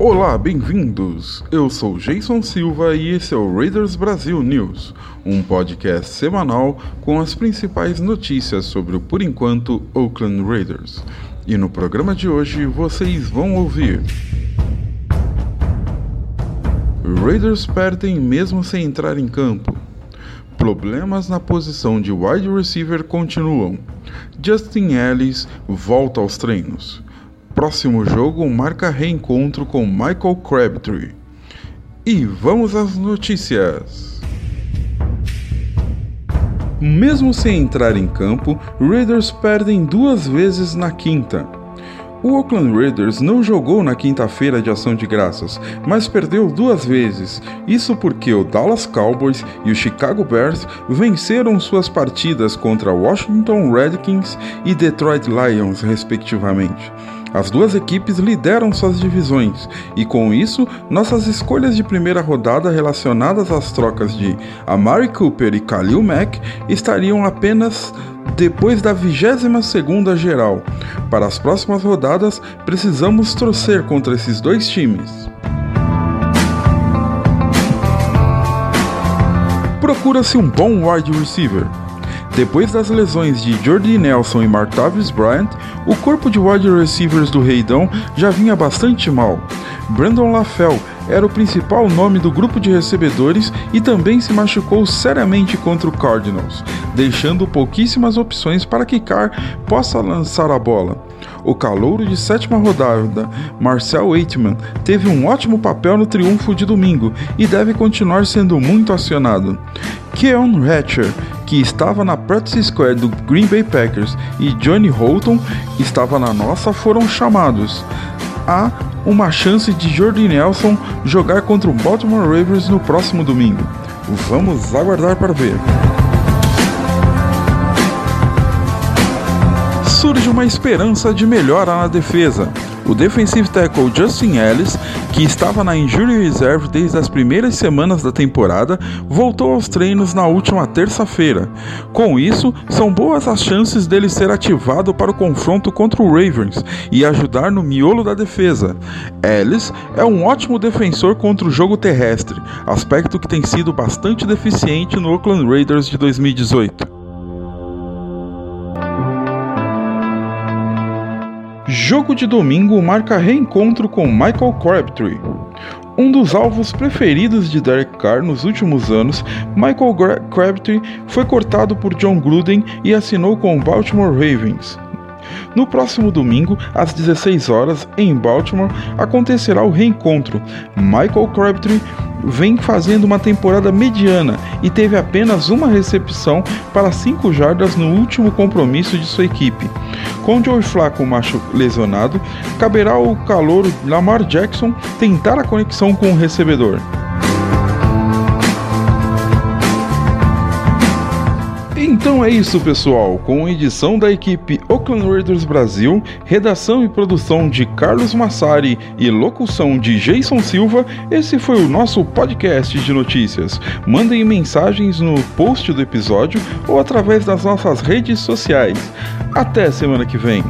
Olá, bem-vindos! Eu sou Jason Silva e esse é o Raiders Brasil News, um podcast semanal com as principais notícias sobre o por enquanto Oakland Raiders. E no programa de hoje vocês vão ouvir. Raiders perdem mesmo sem entrar em campo. Problemas na posição de wide receiver continuam. Justin Ellis volta aos treinos próximo jogo marca reencontro com Michael Crabtree. E vamos às notícias. Mesmo sem entrar em campo, Raiders perdem duas vezes na quinta. O Oakland Raiders não jogou na quinta-feira de ação de graças, mas perdeu duas vezes. Isso porque o Dallas Cowboys e o Chicago Bears venceram suas partidas contra Washington Redskins e Detroit Lions, respectivamente. As duas equipes lideram suas divisões e, com isso, nossas escolhas de primeira rodada relacionadas às trocas de Amari Cooper e Khalil Mack estariam apenas depois da 22ª geral. Para as próximas rodadas, precisamos torcer contra esses dois times. Procura-se um bom wide receiver. Depois das lesões de Jordi Nelson e Martavis Bryant, o corpo de wide receivers do Reidão já vinha bastante mal. Brandon LaFell era o principal nome do grupo de recebedores e também se machucou seriamente contra o Cardinals, deixando pouquíssimas opções para que Carr possa lançar a bola. O calouro de sétima rodada, Marcel Waitman, teve um ótimo papel no triunfo de domingo e deve continuar sendo muito acionado. Keon Hatcher, que estava na practice squad do Green Bay Packers, e Johnny Holton estava na nossa, foram chamados. Há uma chance de Jordi Nelson jogar contra o Baltimore Ravens no próximo domingo. Vamos aguardar para ver. Surge uma esperança de melhora na defesa. O defensive tackle Justin Ellis, que estava na injury reserve desde as primeiras semanas da temporada, voltou aos treinos na última terça-feira. Com isso, são boas as chances dele ser ativado para o confronto contra o Ravens e ajudar no miolo da defesa. Ellis é um ótimo defensor contra o jogo terrestre, aspecto que tem sido bastante deficiente no Oakland Raiders de 2018. Jogo de domingo marca reencontro com Michael Crabtree. Um dos alvos preferidos de Derek Carr nos últimos anos, Michael Crabtree foi cortado por John Gruden e assinou com o Baltimore Ravens. No próximo domingo, às 16 horas, em Baltimore, acontecerá o reencontro. Michael Crabtree vem fazendo uma temporada mediana e teve apenas uma recepção para 5 jardas no último compromisso de sua equipe. Com Joe Flacco macho lesionado, caberá ao calor Lamar Jackson tentar a conexão com o recebedor. Então é isso, pessoal. Com edição da equipe Oakland Raiders Brasil, redação e produção de Carlos Massari e locução de Jason Silva, esse foi o nosso podcast de notícias. Mandem mensagens no post do episódio ou através das nossas redes sociais. Até semana que vem.